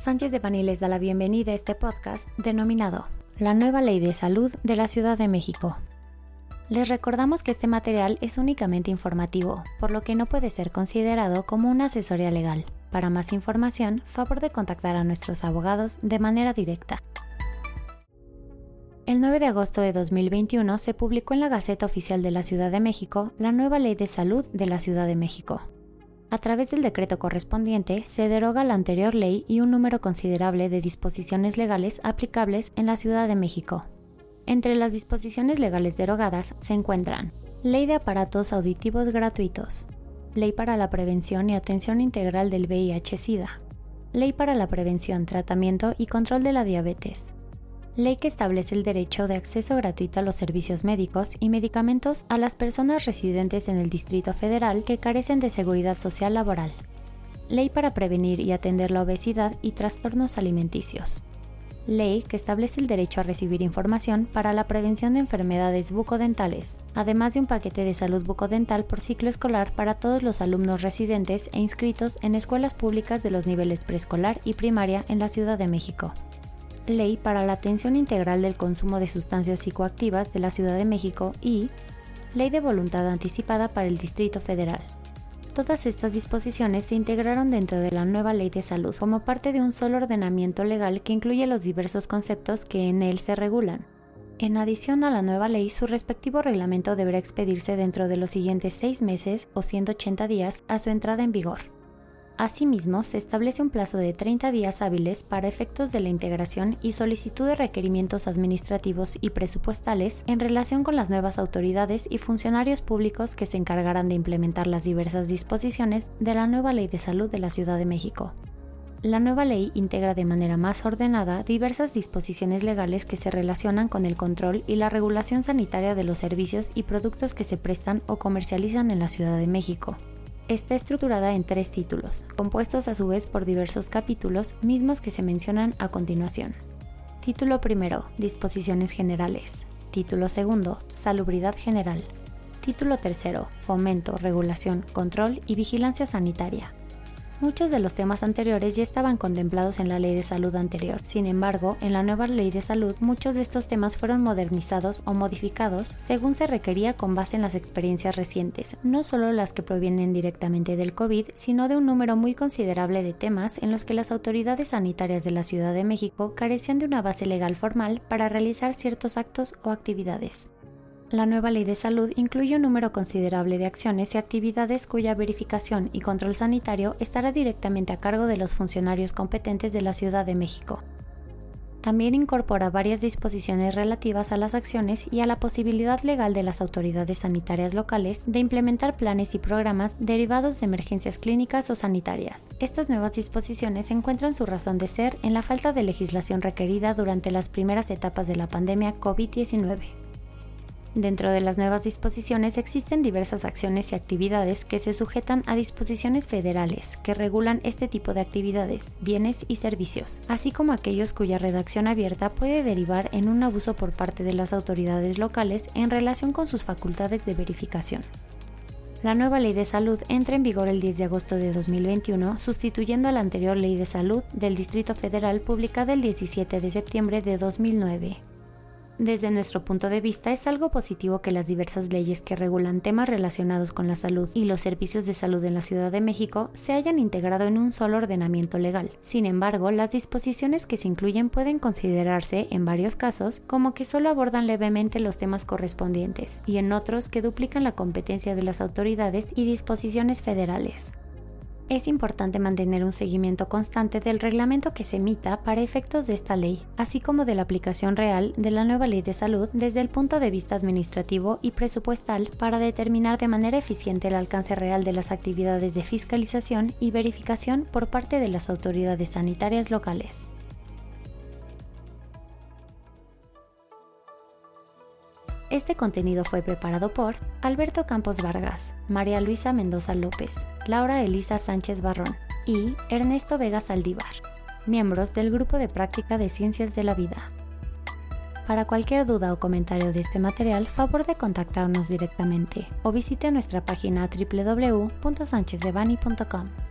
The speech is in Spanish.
Sánchez de Bani les da la bienvenida a este podcast denominado La nueva ley de salud de la Ciudad de México. Les recordamos que este material es únicamente informativo, por lo que no puede ser considerado como una asesoría legal. Para más información, favor de contactar a nuestros abogados de manera directa. El 9 de agosto de 2021 se publicó en la Gaceta Oficial de la Ciudad de México la nueva Ley de Salud de la Ciudad de México, a través del decreto correspondiente, se deroga la anterior ley y un número considerable de disposiciones legales aplicables en la Ciudad de México. Entre las disposiciones legales derogadas se encuentran Ley de Aparatos Auditivos Gratuitos, Ley para la Prevención y Atención Integral del VIH-Sida, Ley para la Prevención, Tratamiento y Control de la Diabetes, ley que establece el derecho de acceso gratuito a los servicios médicos y medicamentos a las personas residentes en el Distrito Federal que carecen de seguridad social laboral. Ley para prevenir y atender la obesidad y trastornos alimenticios. Ley que establece el derecho a recibir información para la prevención de enfermedades bucodentales, además de un paquete de salud bucodental por ciclo escolar para todos los alumnos residentes e inscritos en escuelas públicas de los niveles preescolar y primaria en la Ciudad de México. Ley para la Atención Integral del Consumo de Sustancias Psicoactivas de la Ciudad de México y Ley de Voluntad Anticipada para el Distrito Federal. Todas estas disposiciones se integraron dentro de la nueva Ley de Salud como parte de un solo ordenamiento legal que incluye los diversos conceptos que en él se regulan. En adición a la nueva ley, su respectivo reglamento deberá expedirse dentro de los siguientes seis meses o 180 días a su entrada en vigor. Asimismo, se establece un plazo de 30 días hábiles para efectos de la integración y solicitud de requerimientos administrativos y presupuestales en relación con las nuevas autoridades y funcionarios públicos que se encargarán de implementar las diversas disposiciones de la nueva Ley de Salud de la Ciudad de México. La nueva ley integra de manera más ordenada diversas disposiciones legales que se relacionan con el control y la regulación sanitaria de los servicios y productos que se prestan o comercializan en la Ciudad de México, está estructurada en tres títulos, compuestos a su vez por diversos capítulos mismos que se mencionan a continuación. Título primero, Disposiciones generales. Título segundo, Salubridad general. Título tercero, Fomento, regulación, control y vigilancia sanitaria. Muchos de los temas anteriores ya estaban contemplados en la ley de salud anterior. Sin embargo, en la nueva ley de salud muchos de estos temas fueron modernizados o modificados según se requería con base en las experiencias recientes, no solo las que provienen directamente del COVID, sino de un número muy considerable de temas en los que las autoridades sanitarias de la Ciudad de México carecían de una base legal formal para realizar ciertos actos o actividades. La nueva ley de salud incluye un número considerable de acciones y actividades cuya verificación y control sanitario estará directamente a cargo de los funcionarios competentes de la Ciudad de México. También incorpora varias disposiciones relativas a las acciones y a la posibilidad legal de las autoridades sanitarias locales de implementar planes y programas derivados de emergencias clínicas o sanitarias. Estas nuevas disposiciones encuentran su razón de ser en la falta de legislación requerida durante las primeras etapas de la pandemia COVID-19. Dentro de las nuevas disposiciones existen diversas acciones y actividades que se sujetan a disposiciones federales que regulan este tipo de actividades, bienes y servicios, así como aquellos cuya redacción abierta puede derivar en un abuso por parte de las autoridades locales en relación con sus facultades de verificación. La nueva ley de salud entra en vigor el 10 de agosto de 2021, sustituyendo a la anterior ley de salud del Distrito Federal publicada el 17 de septiembre de 2009. Desde nuestro punto de vista es algo positivo que las diversas leyes que regulan temas relacionados con la salud y los servicios de salud en la Ciudad de México se hayan integrado en un solo ordenamiento legal. Sin embargo, las disposiciones que se incluyen pueden considerarse, en varios casos, como que solo abordan levemente los temas correspondientes y en otros que duplican la competencia de las autoridades y disposiciones federales es importante mantener un seguimiento constante del reglamento que se emita para efectos de esta ley, así como de la aplicación real de la nueva ley de salud desde el punto de vista administrativo y presupuestal para determinar de manera eficiente el alcance real de las actividades de fiscalización y verificación por parte de las autoridades sanitarias locales. Este contenido fue preparado por Alberto Campos Vargas, María Luisa Mendoza López, Laura Elisa Sánchez Barrón y Ernesto Vega Saldívar, miembros del Grupo de Práctica de Ciencias de la Vida. Para cualquier duda o comentario de este material, favor de contactarnos directamente o visite nuestra página www.sanchezdevani.com.